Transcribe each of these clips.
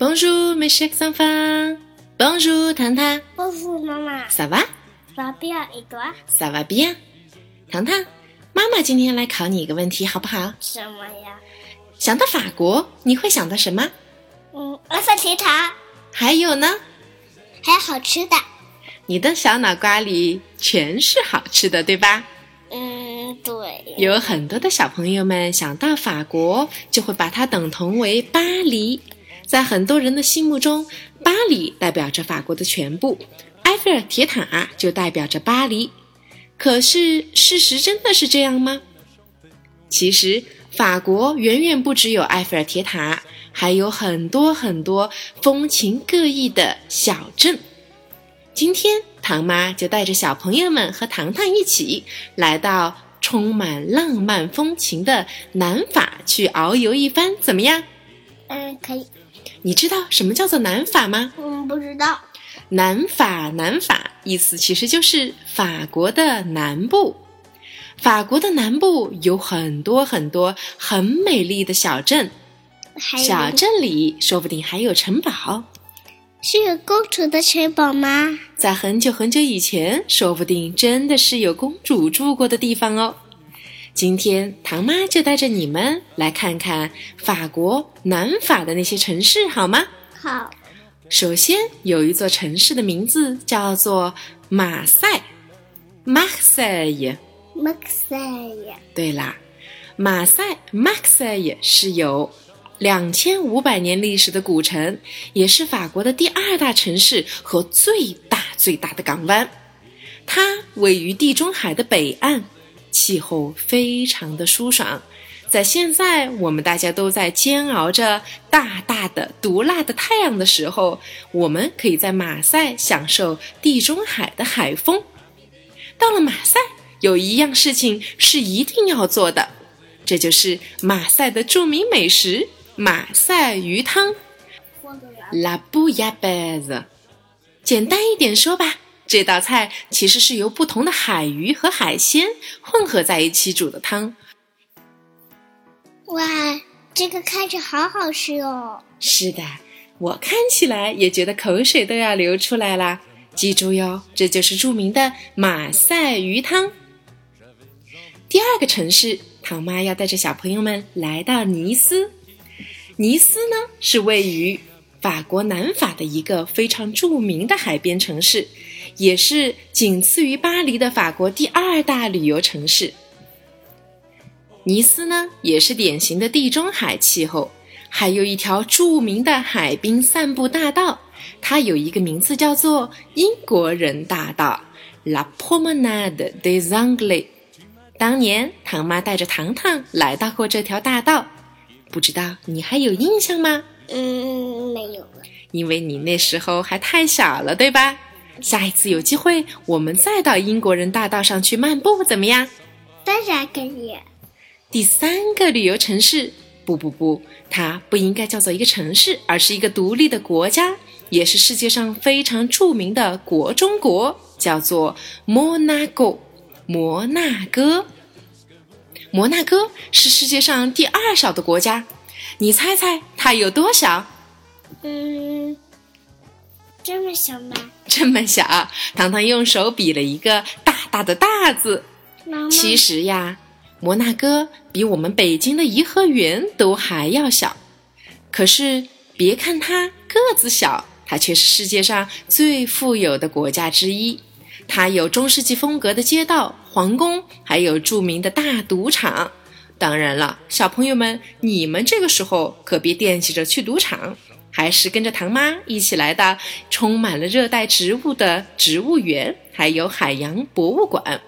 Bonjour, mes chers enfants. Bonjour, 糖糖。Bonjour maman, Ça va? ça va bien et toi Ça va bien. 糖糖，妈妈今天来考你一个问题，好不好？什么呀？想到法国，你会想到什么？嗯，埃菲尔铁塔，还有呢？还有好吃的。你的小脑瓜里全是好吃的，对吧？对。有很多的小朋友们想到法国，就会把它等同为巴黎。在很多人的心目中，巴黎代表着法国的全部，埃菲尔铁塔就代表着巴黎。可是，事实真的是这样吗？其实，法国远远不只有埃菲尔铁塔，还有很多很多风情各异的小镇。今天，唐妈就带着小朋友们和糖糖一起来到充满浪漫风情的南法去遨游一番，怎么样？嗯，可以。你知道什么叫做南法吗？嗯，不知道。南法，南法，意思其实就是法国的南部。法国的南部有很多很多很美丽的小镇，小镇里说不定还有城堡。是有公主的城堡吗？在很久很久以前，说不定真的是有公主住过的地方哦。今天唐妈就带着你们来看看法国南法的那些城市，好吗？好，首先有一座城市的名字叫做马赛 （Marseille）。马赛呀，对啦，马赛 （Marseille） 是有两千五百年历史的古城，也是法国的第二大城市和最大最大的港湾。它位于地中海的北岸，气候非常的舒爽。在现在我们大家都在煎熬着大大的毒辣的太阳的时候，我们可以在马赛享受地中海的海风。到了马赛，有一样事情是一定要做的，这就是马赛的著名美食——马赛鱼汤。La bouillabaisse。简单一点说吧，这道菜其实是由不同的海鱼和海鲜混合在一起煮的汤。哇，这个看着好好吃哦。是的，我看起来也觉得口水都要流出来啦。记住哟，这就是著名的马赛鱼汤。第二个城市，唐妈要带着小朋友们来到尼斯。尼斯呢是位于法国南法的一个非常著名的海边城市，也是仅次于巴黎的法国第二大旅游城市。尼斯呢也是典型的地中海气候，还有一条著名的海滨散步大道，它有一个名字叫做英国人大道 （La Promenade des Anglais）。当年唐妈带着糖糖来到过这条大道，不知道你还有印象吗？嗯，没有了。因为你那时候还太小了，对吧？下一次有机会，我们再到英国人大道上去漫步，怎么样？当然可以。第三个旅游城市，不不不，它不应该叫做一个城市，而是一个独立的国家，也是世界上非常著名的国中国，叫做摩纳哥。摩纳哥，摩纳哥是世界上第二小的国家，你猜猜它有多小？嗯，这么小吗？这么小，糖糖用手比了一个大大的大字。妈妈，其实呀，摩纳哥比我们北京的颐和园都还要小。可是别看它个子小，它却是世界上最富有的国家之一。它有中世纪风格的街道、皇宫，还有著名的大赌场。当然了，小朋友们，你们这个时候可别惦记着去赌场，还是跟着唐妈一起来到充满了热带植物的植物园，还有海洋博物馆。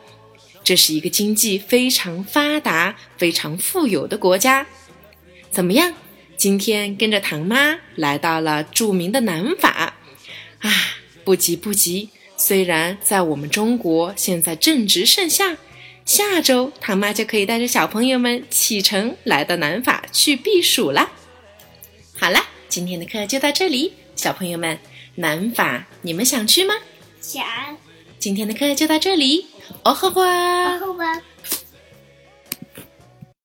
这是一个经济非常发达、非常富有的国家。怎么样？今天跟着唐妈来到了著名的南法，啊，不急不急。虽然在我们中国现在正值盛夏，下周唐妈就可以带着小朋友们启程来到南法去避暑啦。好啦，今天的课就到这里，小朋友们，南法你们想去吗？想，今天的课就到这里，哦吼吧，哦吼吧。